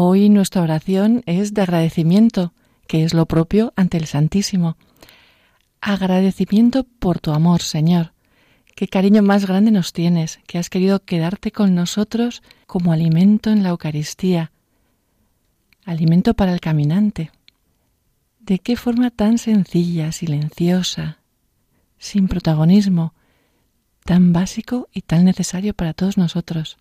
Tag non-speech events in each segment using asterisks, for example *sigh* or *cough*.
Hoy nuestra oración es de agradecimiento, que es lo propio ante el Santísimo. Agradecimiento por tu amor, Señor. Qué cariño más grande nos tienes, que has querido quedarte con nosotros como alimento en la Eucaristía, alimento para el caminante. De qué forma tan sencilla, silenciosa, sin protagonismo, tan básico y tan necesario para todos nosotros.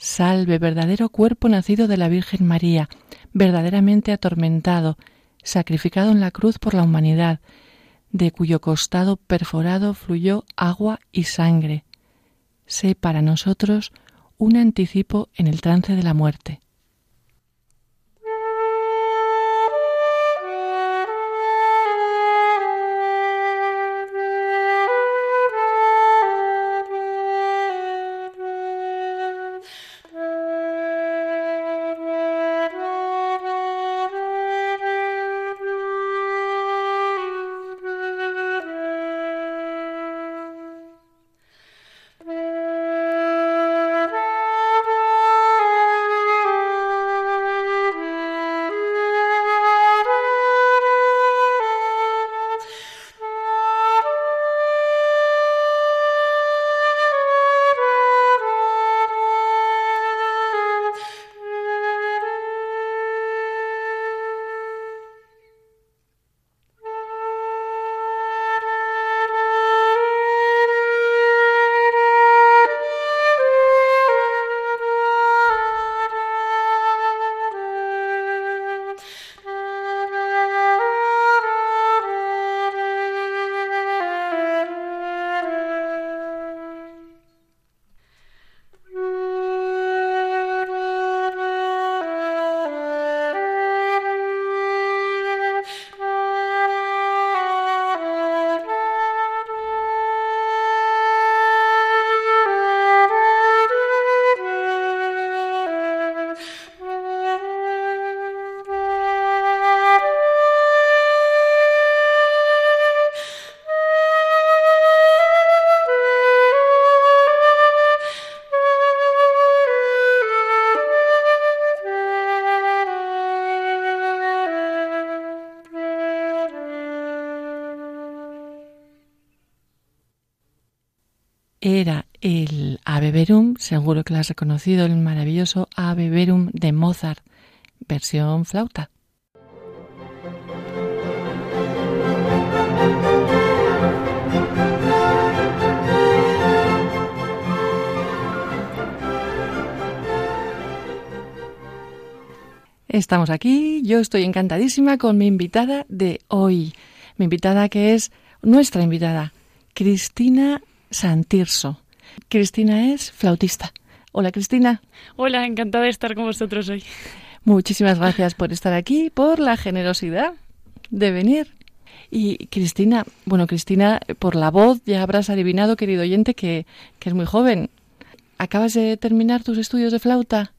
Salve, verdadero cuerpo nacido de la Virgen María, verdaderamente atormentado, sacrificado en la cruz por la humanidad, de cuyo costado perforado fluyó agua y sangre. Sé para nosotros un anticipo en el trance de la muerte. Seguro que lo has reconocido, el maravilloso Ave Verum de Mozart, versión flauta. Estamos aquí, yo estoy encantadísima con mi invitada de hoy, mi invitada que es nuestra invitada, Cristina Santirso. Cristina es flautista. Hola Cristina. Hola, encantada de estar con vosotros hoy. Muchísimas gracias por estar aquí, por la generosidad de venir. Y Cristina, bueno, Cristina, por la voz ya habrás adivinado, querido oyente, que, que es muy joven. ¿Acabas de terminar tus estudios de flauta?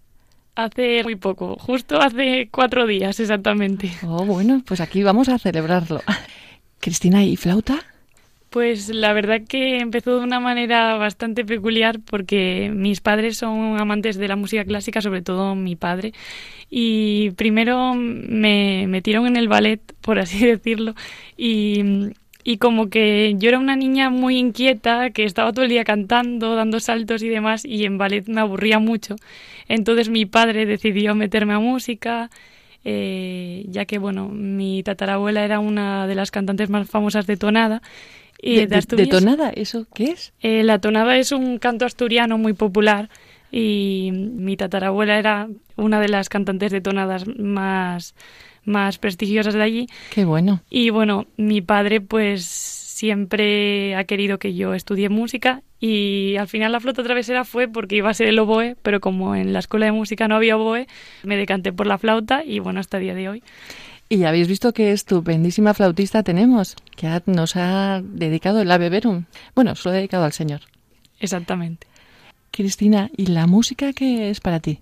Hace muy poco, justo hace cuatro días exactamente. Oh, bueno, pues aquí vamos a celebrarlo. Cristina, ¿y flauta? Pues la verdad que empezó de una manera bastante peculiar porque mis padres son amantes de la música clásica, sobre todo mi padre, y primero me metieron en el ballet, por así *laughs* decirlo, y, como que yo era una niña muy inquieta, que estaba todo el día cantando, dando saltos y demás, y en ballet me aburría mucho. Entonces mi padre decidió meterme a música, eh, ya que bueno, mi tatarabuela era una de las cantantes más famosas de tonada de, tonada? ¿Eso qué es? Eh, la tonada es un canto asturiano muy popular. y mi tatarabuela era una de las cantantes de tonadas más, más prestigiosas de allí. Qué bueno. Y bueno, mi padre pues siempre ha querido que yo estudie música y al final la flauta travesera fue porque iba a ser el oboe, pero como en la escuela de música no había oboe, me decanté por la flauta y bueno, hasta el día de hoy. Y habéis visto qué estupendísima flautista tenemos, que nos ha dedicado el Ave Verum. Bueno, se lo ha dedicado al Señor. Exactamente. Cristina, ¿y la música qué es para ti?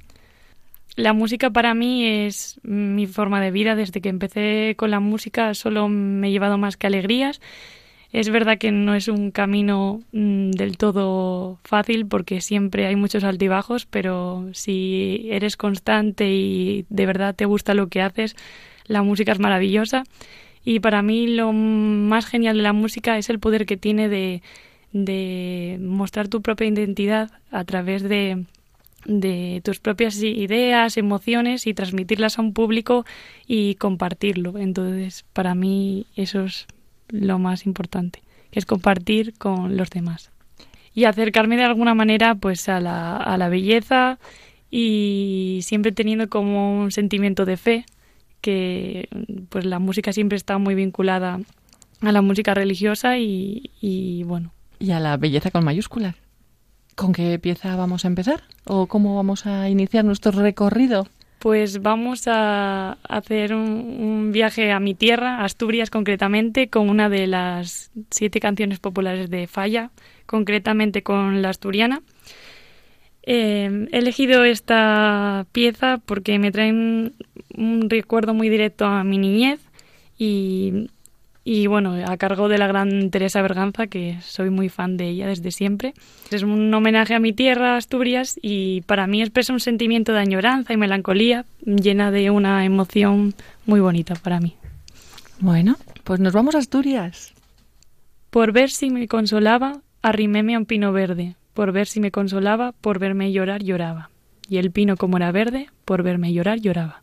La música para mí es mi forma de vida. Desde que empecé con la música solo me he llevado más que alegrías. Es verdad que no es un camino mm, del todo fácil porque siempre hay muchos altibajos, pero si eres constante y de verdad te gusta lo que haces, la música es maravillosa y para mí lo más genial de la música es el poder que tiene de, de mostrar tu propia identidad a través de, de tus propias ideas, emociones y transmitirlas a un público y compartirlo. Entonces, para mí eso es lo más importante, que es compartir con los demás. Y acercarme de alguna manera pues a la, a la belleza y siempre teniendo como un sentimiento de fe que pues la música siempre está muy vinculada a la música religiosa y, bueno. Y a la belleza con mayúsculas. ¿Con qué pieza vamos a empezar? ¿O cómo vamos a iniciar nuestro recorrido? Pues vamos a hacer un, un, viaje a mi tierra, Asturias concretamente, con una de las siete canciones populares de Falla, concretamente con la asturiana. Eh, he elegido esta pieza porque me traen un recuerdo muy directo a mi niñez y, y, bueno, a cargo de la gran Teresa Berganza, que soy muy fan de ella desde siempre. Es un homenaje a mi tierra, Asturias, y para mí expresa un sentimiento de añoranza y melancolía llena de una emoción muy bonita para mí. Bueno, pues nos vamos a Asturias. Por ver si me consolaba, arriméme a un pino verde, por ver si me consolaba, por verme llorar, lloraba. Y el pino, como era verde, por verme llorar, lloraba.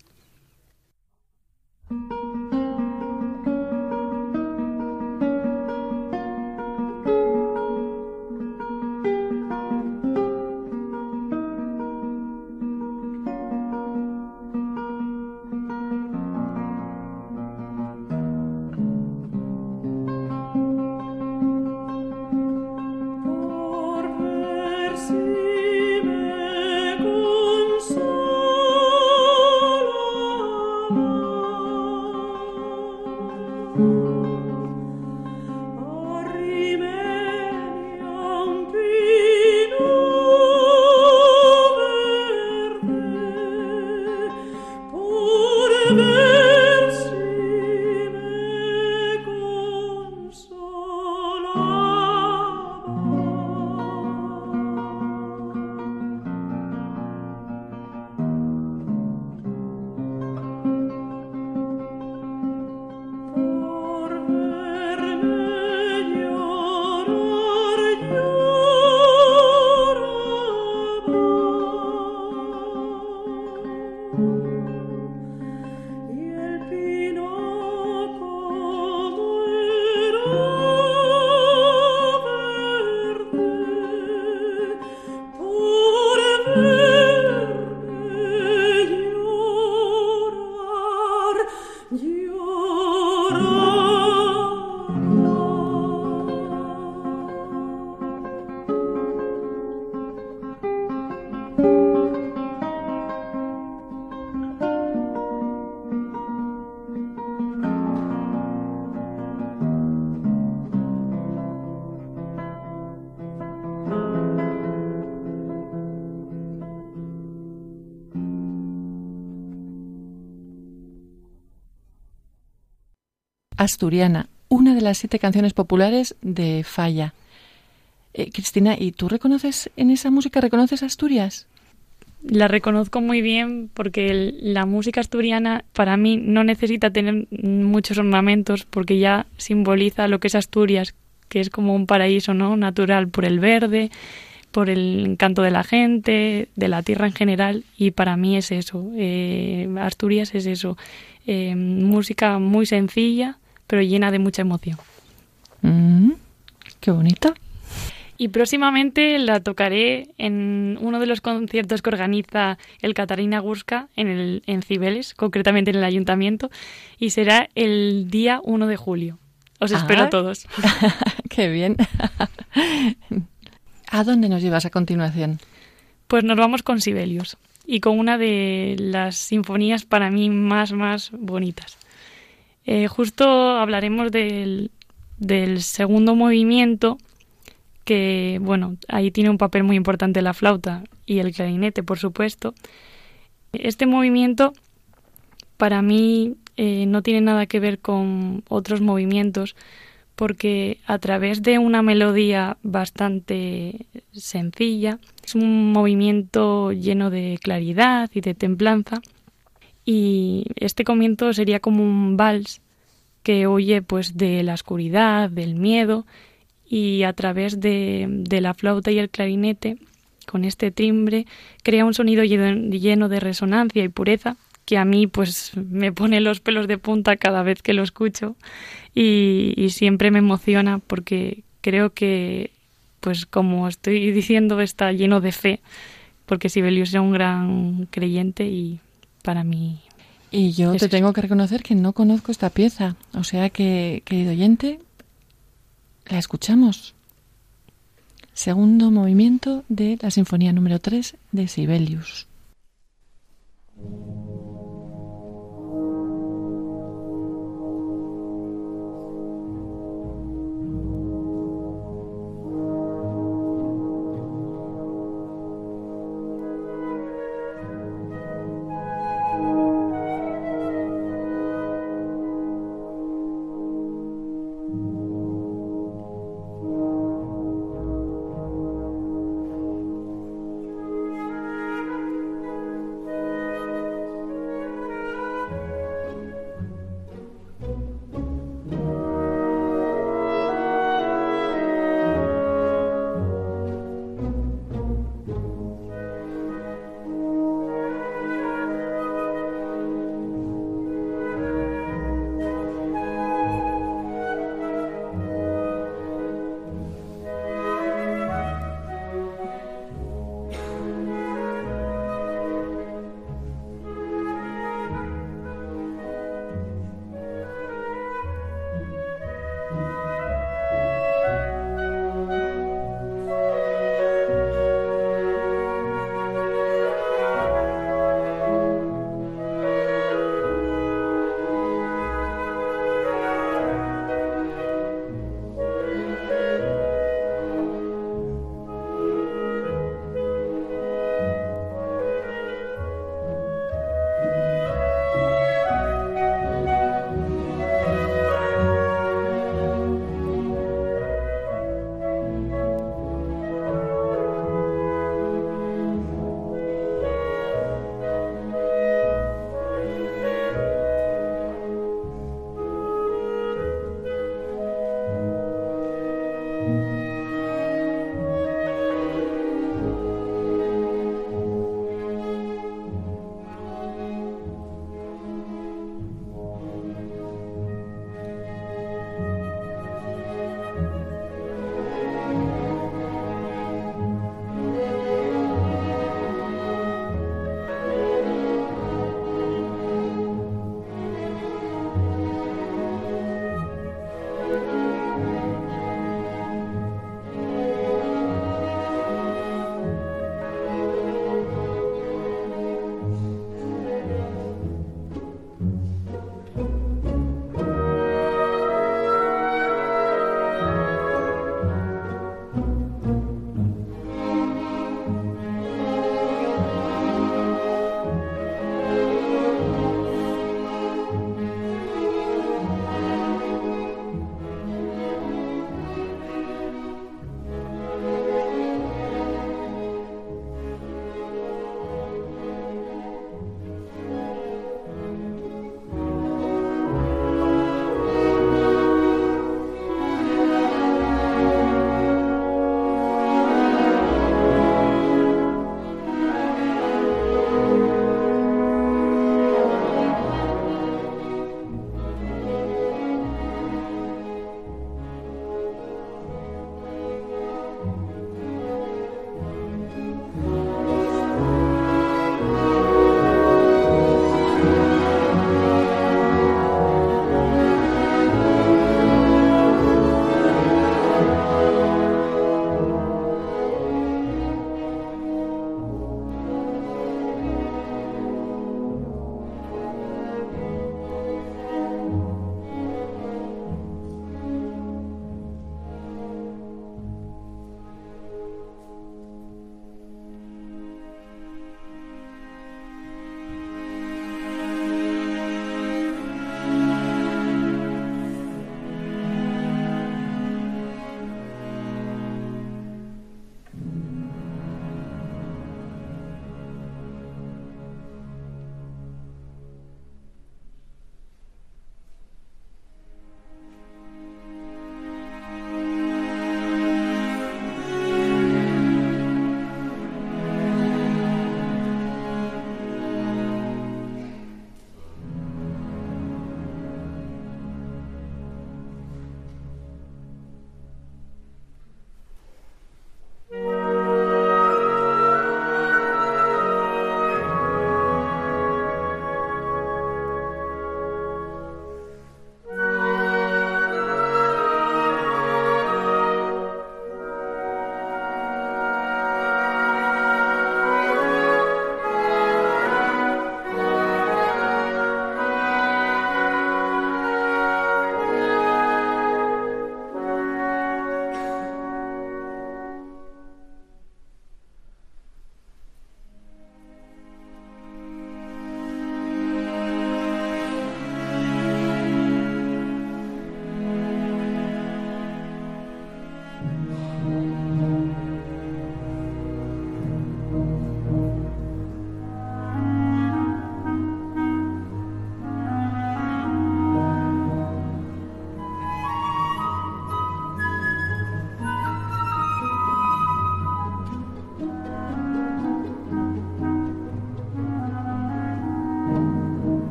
Asturiana, una de las siete canciones populares de Falla. Eh, Cristina, ¿y tú reconoces en esa música, reconoces Asturias? La reconozco muy bien porque la música asturiana para mí no necesita tener muchos ornamentos porque ya simboliza lo que es Asturias, que es como un paraíso no natural por el verde, por el encanto de la gente, de la tierra en general y para mí es eso. Eh, Asturias es eso, eh, música muy sencilla pero llena de mucha emoción. Mm, qué bonita. Y próximamente la tocaré en uno de los conciertos que organiza el Catarina Gurska en, el, en Cibeles, concretamente en el ayuntamiento, y será el día 1 de julio. Os espero a todos. *laughs* ¡Qué bien! *laughs* ¿A dónde nos llevas a continuación? Pues nos vamos con Sibelius y con una de las sinfonías para mí más, más bonitas. Eh, justo hablaremos del, del segundo movimiento, que, bueno, ahí tiene un papel muy importante la flauta y el clarinete, por supuesto. Este movimiento para mí eh, no tiene nada que ver con otros movimientos porque a través de una melodía bastante sencilla, es un movimiento lleno de claridad y de templanza y este comienzo sería como un vals que oye pues de la oscuridad, del miedo y a través de, de la flauta y el clarinete con este timbre crea un sonido lleno de resonancia y pureza que a mí pues me pone los pelos de punta cada vez que lo escucho y, siempre me emociona porque creo que pues como estoy diciendo está lleno de fe porque Sibelius era un gran creyente y para mí y yo te tengo que reconocer que no conozco esta pieza. O sea que querido oyente la escuchamos. Segundo movimiento de la sinfonía número 3 de Sibelius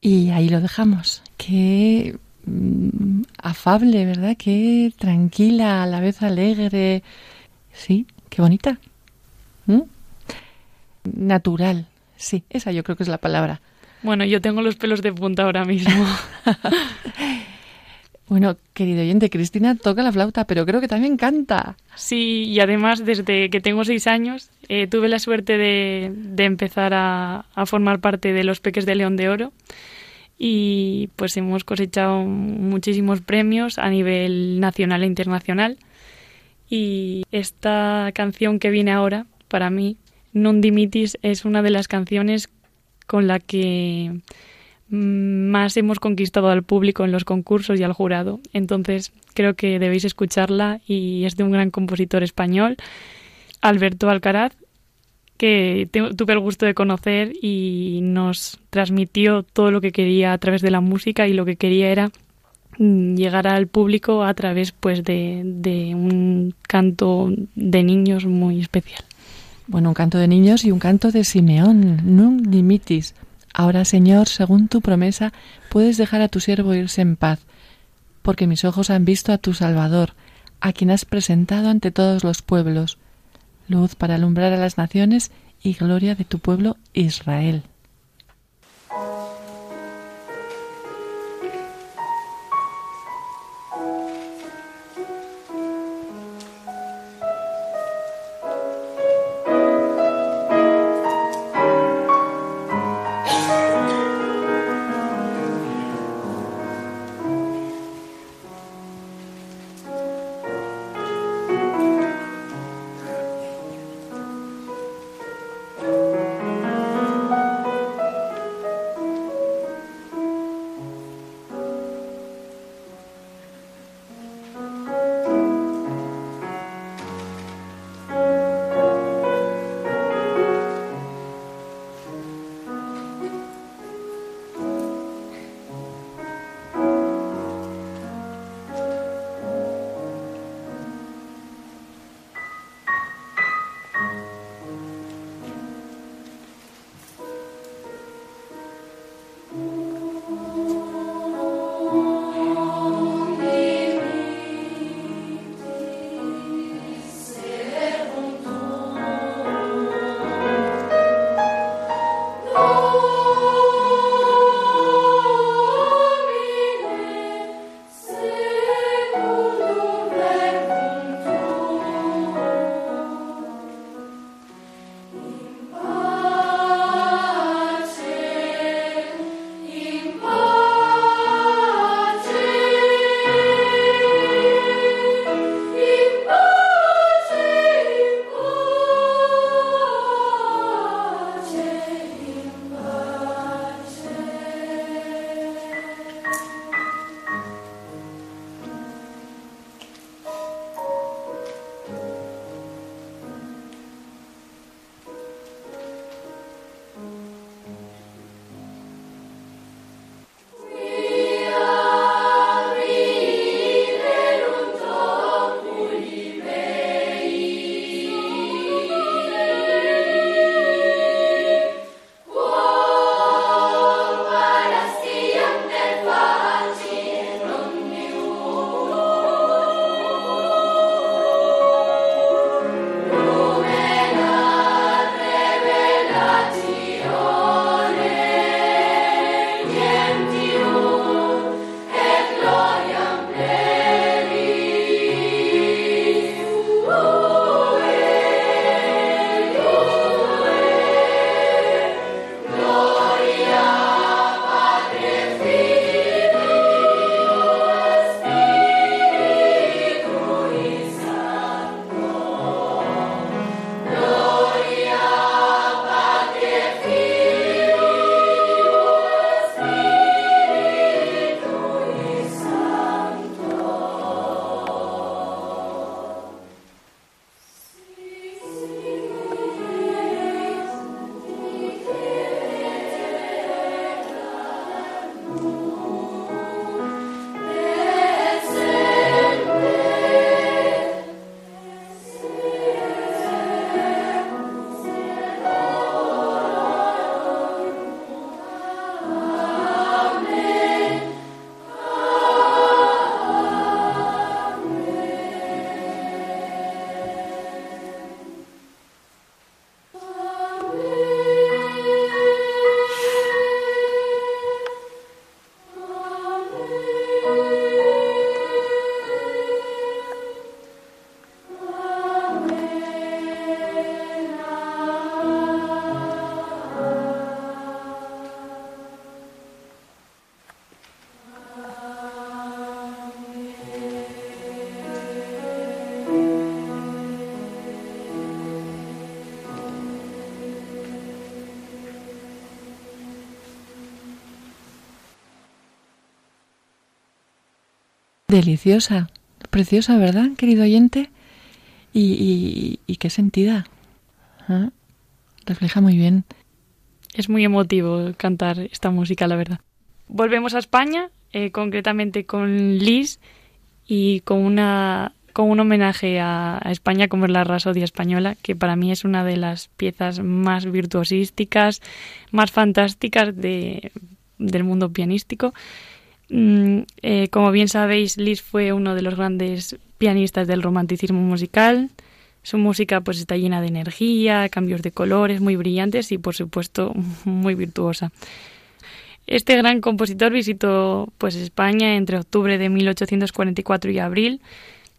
Y ahí lo dejamos. Qué mm, afable, ¿verdad? Qué tranquila, a la vez alegre. Sí, qué bonita. ¿Mm? Natural. Sí, esa yo creo que es la palabra. Bueno, yo tengo los pelos de punta ahora mismo. *laughs* bueno, querido oyente, Cristina toca la flauta, pero creo que también canta. Sí, y además desde que tengo seis años eh, tuve la suerte de, empezar a, formar parte de los Peques de León de Oro y pues hemos cosechado muchísimos premios a nivel nacional e internacional. Y esta canción que viene ahora, para mí, Non Dimitis, es una de las canciones con la que más hemos conquistado al público en los concursos y al jurado. Entonces creo que debéis escucharla y es de un gran compositor español, Alberto Alcaraz, que tuve el gusto de conocer y nos transmitió todo lo que quería a través de la música y lo que quería era mm, llegar al público a través pues de, de un canto de niños muy especial. Bueno, un canto de niños y un canto de Simeón, Nun limitis. Ahora, Señor, según tu promesa, puedes dejar a tu siervo irse en paz, porque mis ojos han visto a tu Salvador, a quien has presentado ante todos los pueblos, luz para alumbrar a las naciones y gloria de tu pueblo Israel. Deliciosa, preciosa, ¿verdad, querido oyente? Y, y, qué sentida. ¿Ah? Refleja muy bien. Es muy emotivo cantar esta música, la verdad. Volvemos a España, eh, concretamente con Liz y con una con un homenaje a, España como es la Rasodia Española, que para mí es una de las piezas más virtuosísticas, más fantásticas de, del mundo pianístico. Mm, eh, como bien sabéis, Liszt fue uno de los grandes pianistas del romanticismo musical. Su música pues está llena de energía, cambios de colores muy brillantes y por supuesto *laughs* muy virtuosa. Este gran compositor visitó pues España entre octubre de 1844 y abril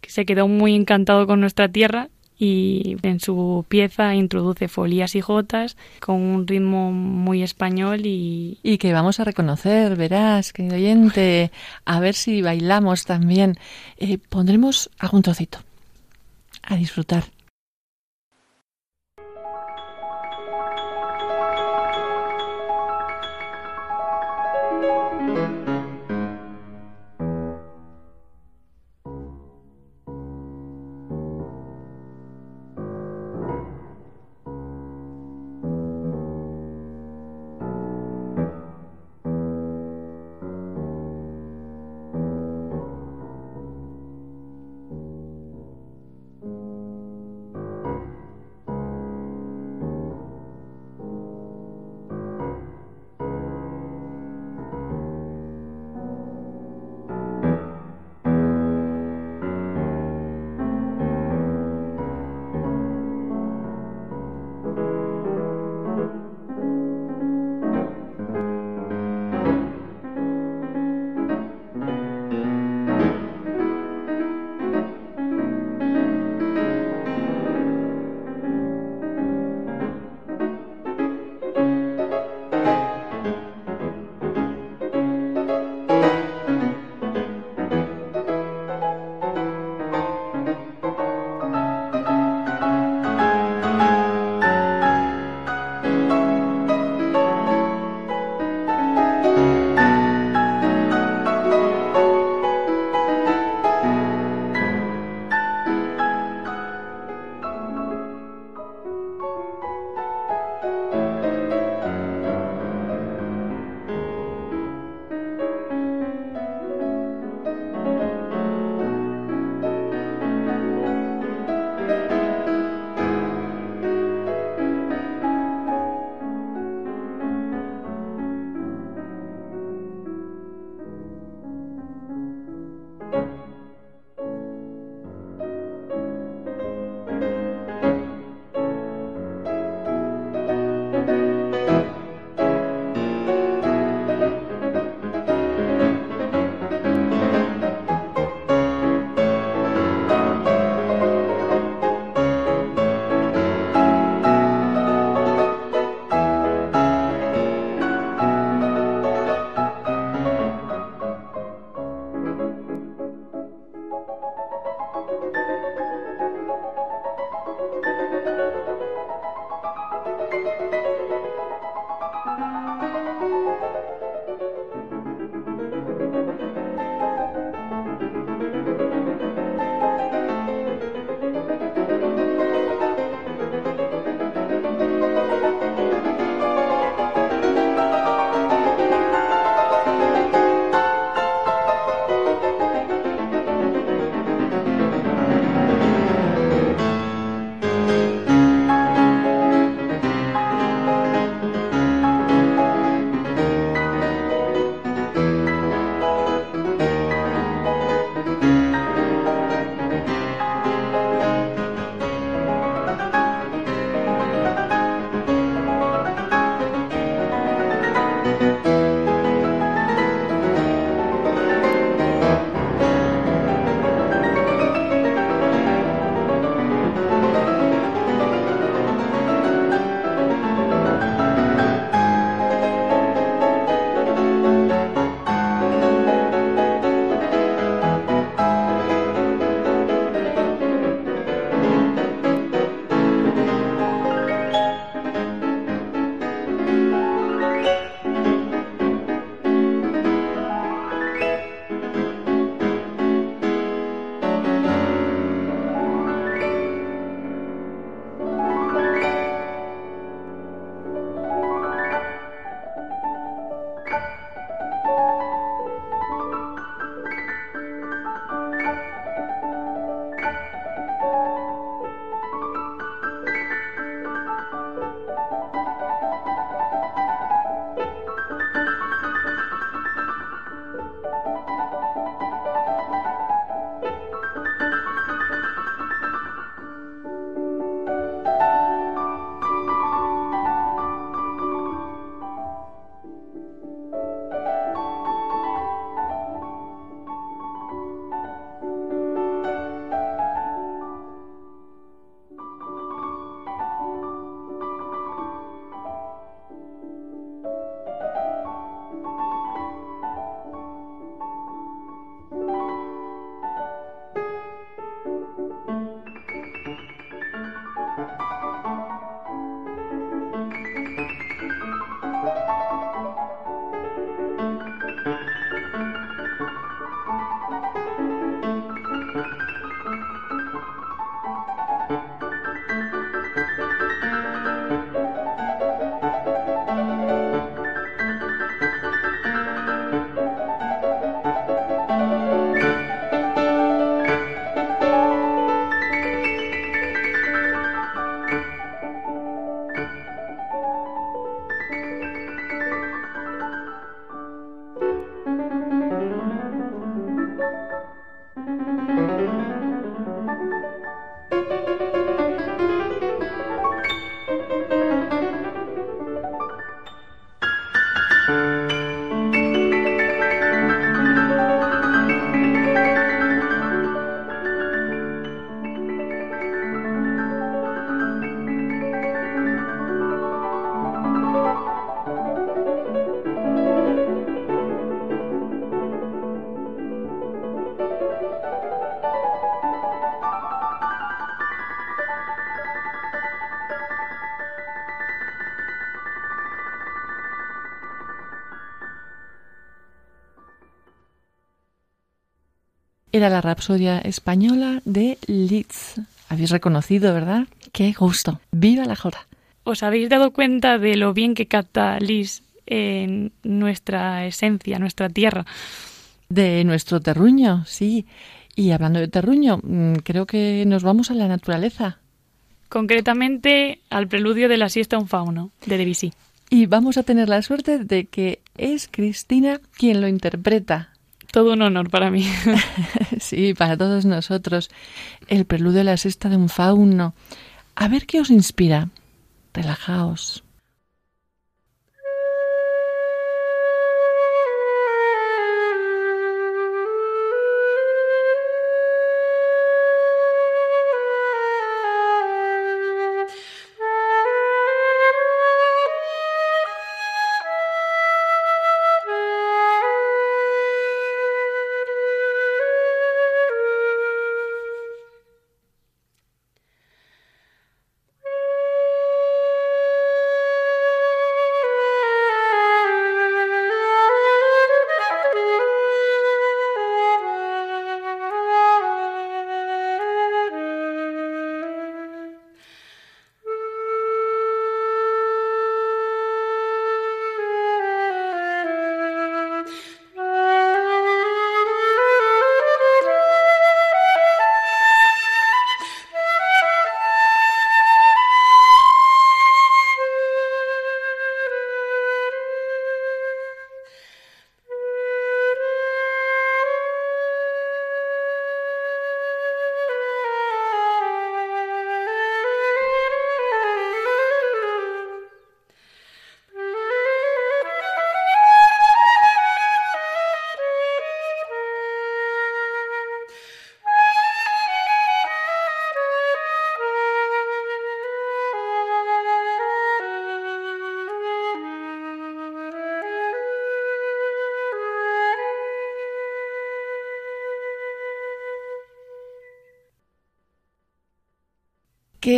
que se quedó muy encantado con nuestra tierra y en su pieza introduce folías y jotas con un ritmo muy español y... Y que vamos a reconocer, verás, querido oyente, a ver si bailamos también. Eh, pondremos algún trocito. A disfrutar. Era la Rapsodia española de Liszt. Habéis reconocido, ¿verdad? Qué gusto. ¡Viva la jota! ¿Os habéis dado cuenta de lo bien que capta Liszt en nuestra esencia, nuestra tierra? De nuestro terruño, sí. Y hablando de terruño, mm, creo que nos vamos a la naturaleza. Concretamente al preludio de la siesta un fauno, de Debussy. Y vamos a tener la suerte de que es Cristina quien lo interpreta. Todo un honor para mí. *laughs* sí, para todos nosotros. El preludio de la sexta de un fauno. A ver qué os inspira. Relajaos.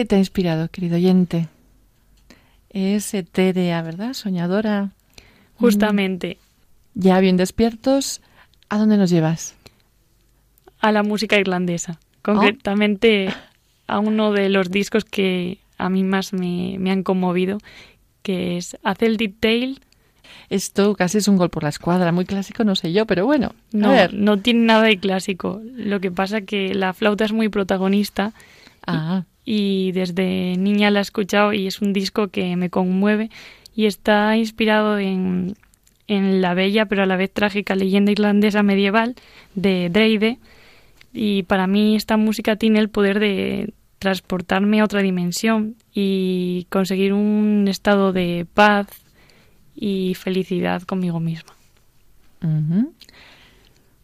¿Qué te ha inspirado, querido oyente? Es etérea, ¿verdad? Soñadora. Justamente. Ya bien despiertos, ¿a dónde nos llevas? A la música irlandesa. Concretamente a uno de los discos que a mí más me, han conmovido, que es A Celtic Tale. Esto casi es un gol por la escuadra, muy clásico, no sé yo, pero bueno. No, no tiene nada de clásico. Lo que pasa que la flauta es muy protagonista. Ah y desde niña la he escuchado y es un disco que me conmueve y está inspirado en, en la bella pero a la vez trágica leyenda irlandesa medieval de Dreide y para mí esta música tiene el poder de transportarme a otra dimensión y conseguir un estado de paz y felicidad conmigo misma.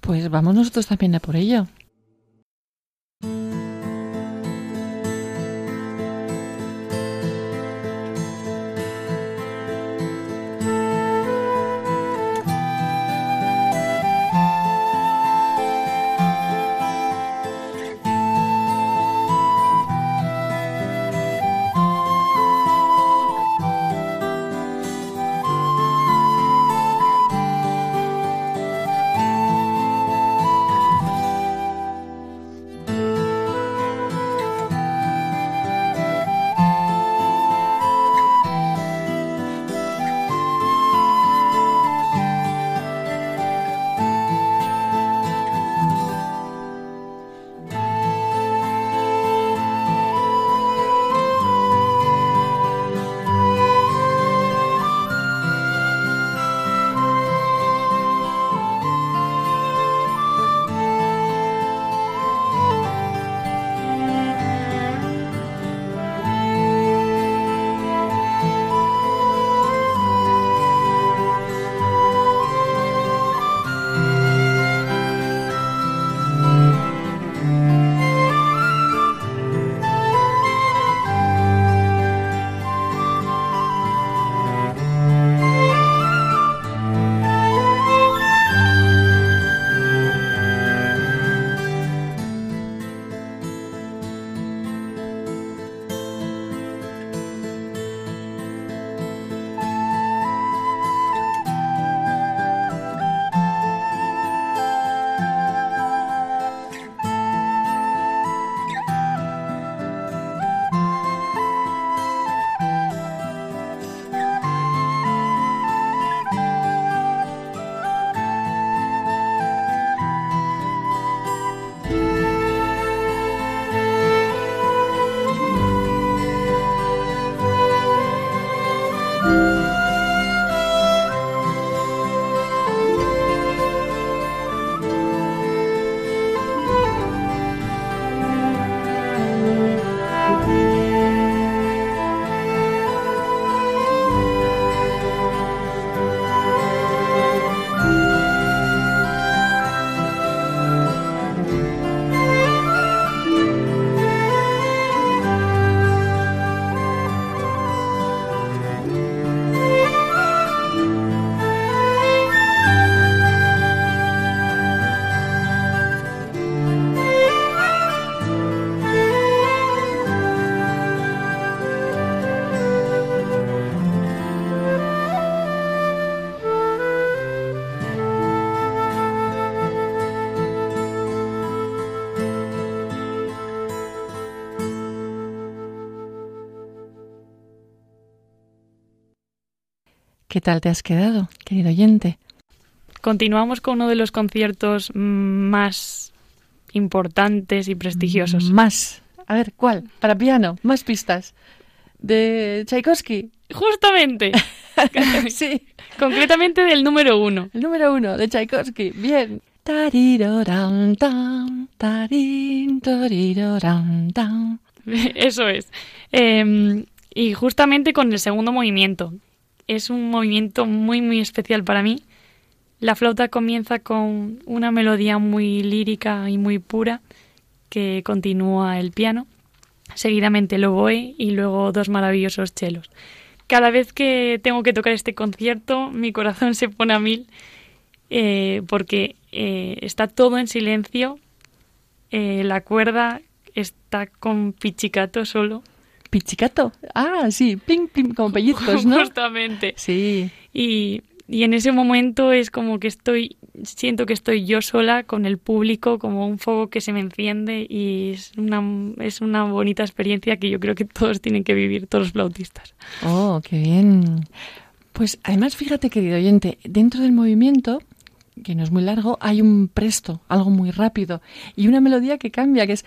Pues vamos nosotros también a por ello. ¿Qué tal te has quedado, querido oyente? Continuamos con uno de los conciertos más importantes y prestigiosos. Más. A ver, ¿cuál? Para piano, más pistas. De Tchaikovsky. Justamente. *laughs* sí. Concretamente del número uno. El número uno de Tchaikovsky. Bien. *laughs* Eso es. Em, y justamente con el segundo movimiento. Es un movimiento muy, muy especial para mí. La flauta comienza con una melodía muy lírica y muy pura que continúa el piano, seguidamente el oboe y luego dos maravillosos chelos. Cada vez que tengo que tocar este concierto, mi corazón se pone a mil eh, porque eh, está todo en silencio, eh, la cuerda está con pichicato solo. ¿Pichicato? Ah, sí, ping, ping, como pellizcos, ¿no? Justamente. Sí. Y, y en ese momento es como que estoy, siento que estoy yo sola con el público, como un fuego que se me enciende y es una, es una bonita experiencia que yo creo que todos tienen que vivir, todos los flautistas. Oh, qué bien. Pues además, fíjate, querido oyente, dentro del movimiento que no es muy largo, hay un presto, algo muy rápido, y una melodía que cambia, que es...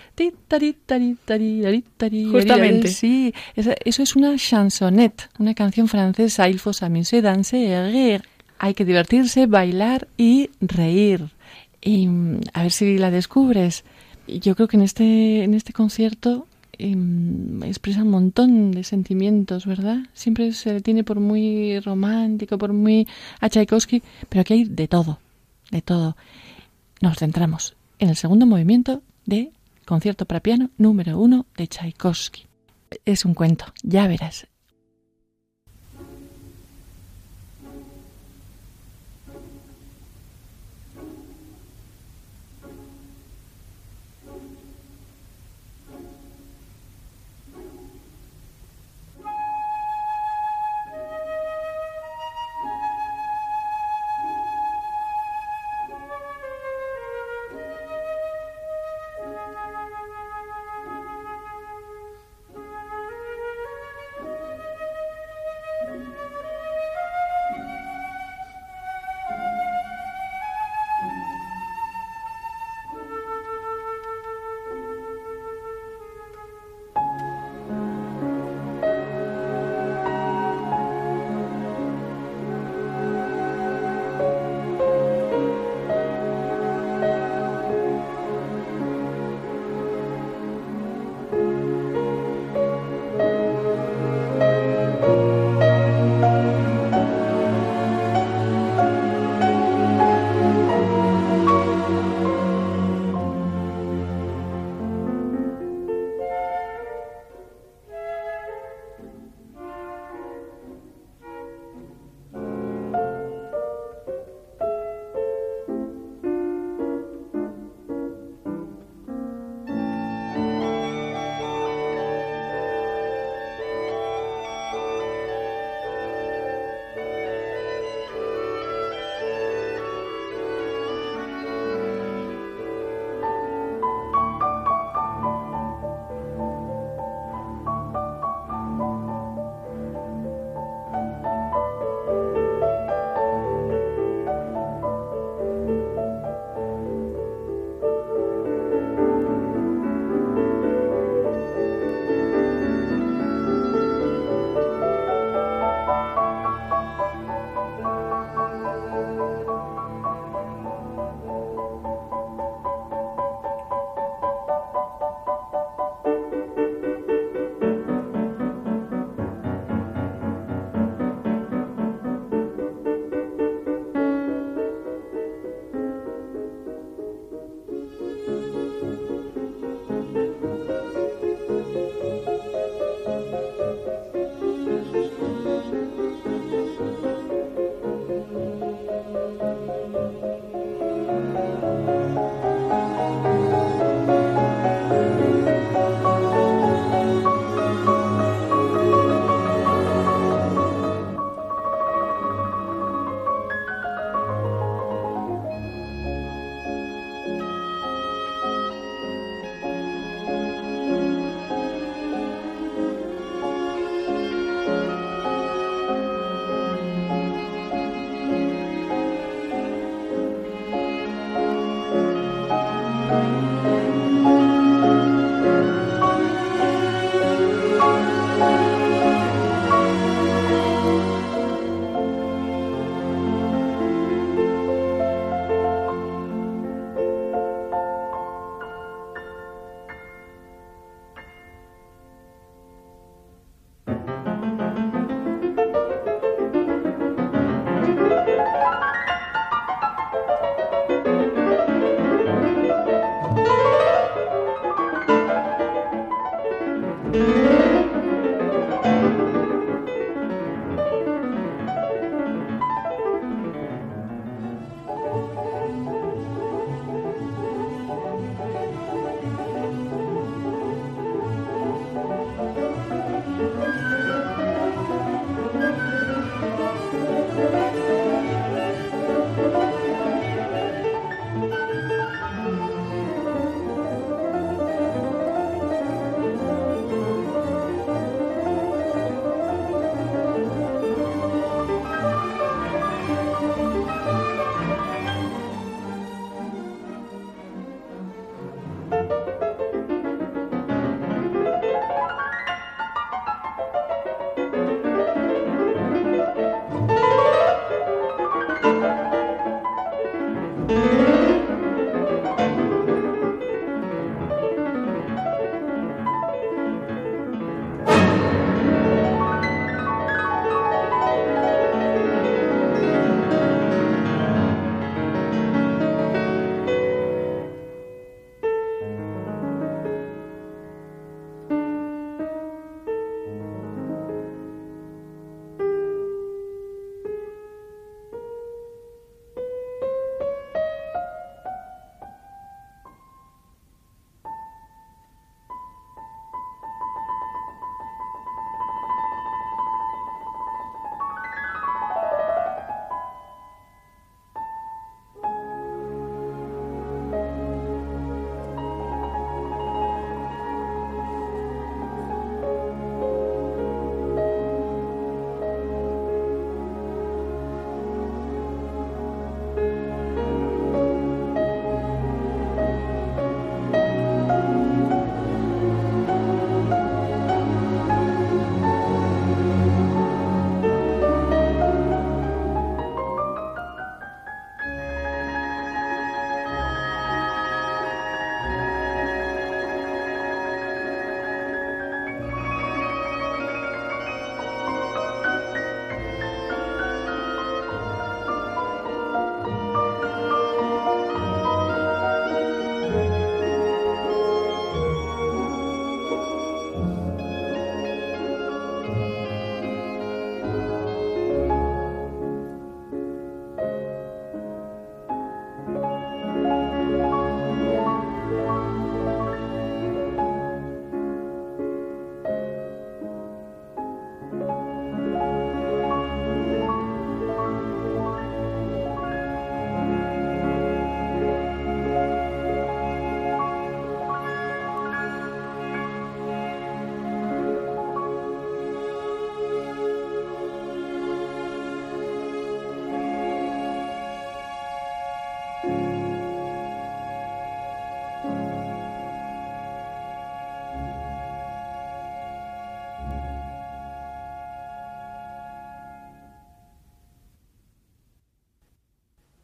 Justamente. Sí, eso es una chansonnette, una canción francesa, Il faut s'amuser, danser rire. Hay que divertirse, bailar y reír. Y mm, a ver si la descubres. Yo creo que en este, en este concierto em, expresa un montón de sentimientos, ¿verdad? Siempre se le tiene por muy romántico, por muy a Tchaikovsky, pero aquí hay de todo de todo. Nos centramos en el segundo movimiento de Concierto para piano número uno de Tchaikovsky. Es un cuento, ya verás.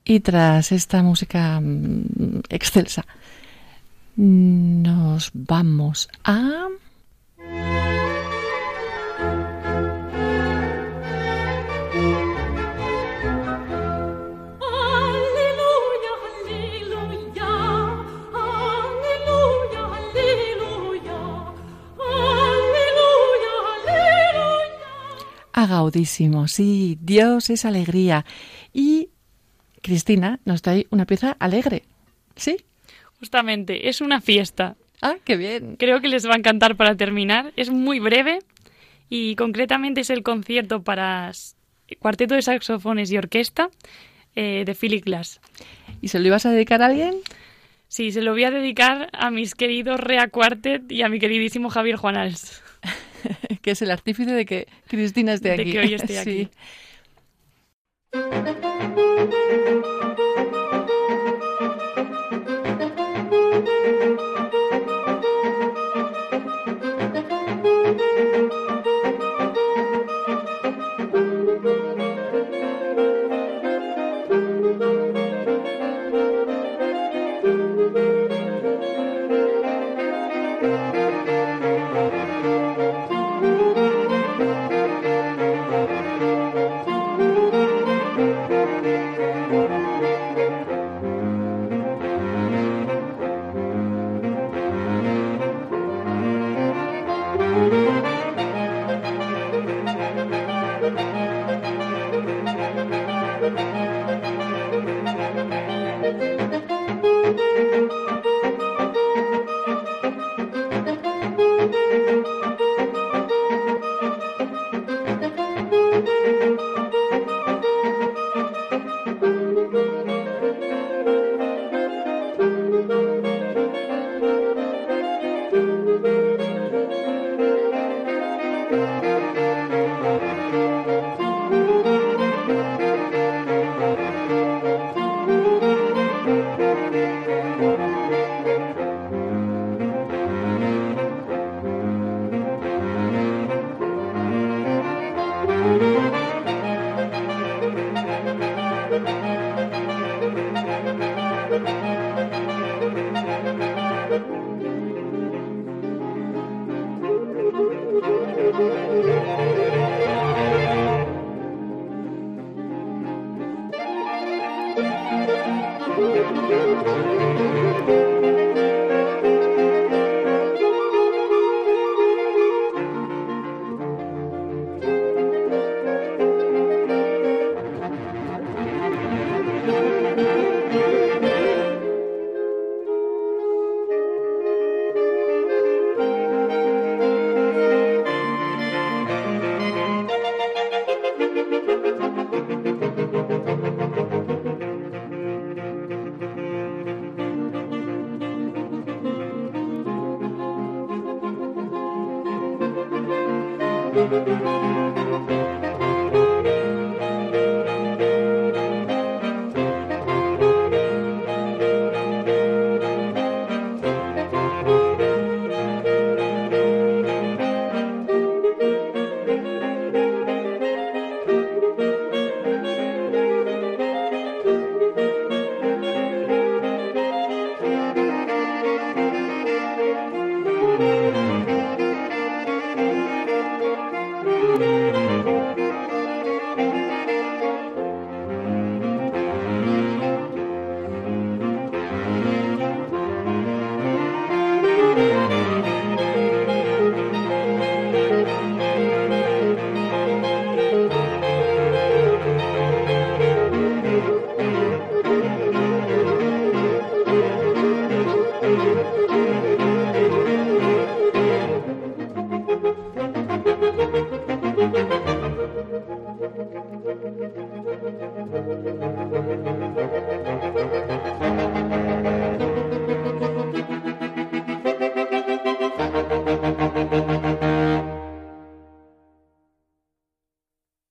Y tras esta música mm, excelsa, nos vamos a... A Gaudísimo, sí, Dios es alegría. Cristina nos trae una pieza alegre. ¿Sí? Justamente, es una fiesta. Ah, qué bien. Creo que les va a encantar para terminar. Es muy breve y concretamente es el concierto para cuarteto de saxofones y orquesta eh, de Philip Glass. ¿Y se lo ibas a dedicar a alguien? Sí, se lo voy a dedicar a mis queridos Rea Quartet y a mi queridísimo Javier Juanals. *laughs* que es el artífice de que Cristina esté aquí. De que hoy esté *laughs* aquí. Thank you.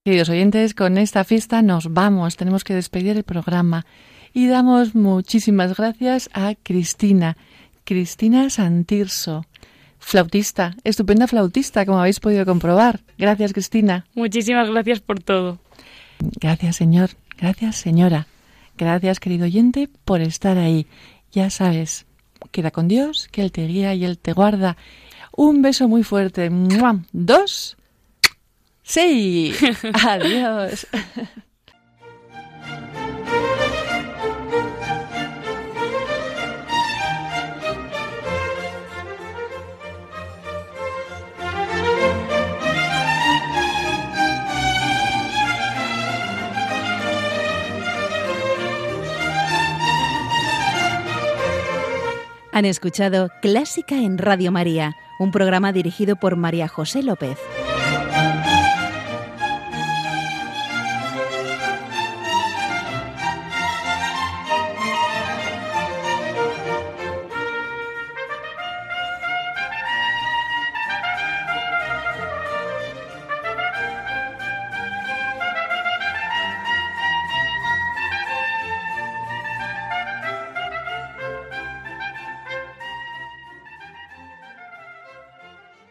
Queridos oyentes, con esta fiesta nos vamos, tenemos que despedir el programa y damos muchísimas gracias a Cristina, Cristina Santirso, flautista, estupenda flautista, como habéis podido comprobar. Gracias, Cristina. Muchísimas gracias por todo. Gracias, señor. Gracias, señora. Gracias, querido oyente, por estar ahí. Ya sabes, queda con Dios, que Él te guía y Él te guarda. Un beso muy fuerte. Dos. Sí. *laughs* Adiós. Han escuchado Clásica en Radio María, un programa dirigido por María José López.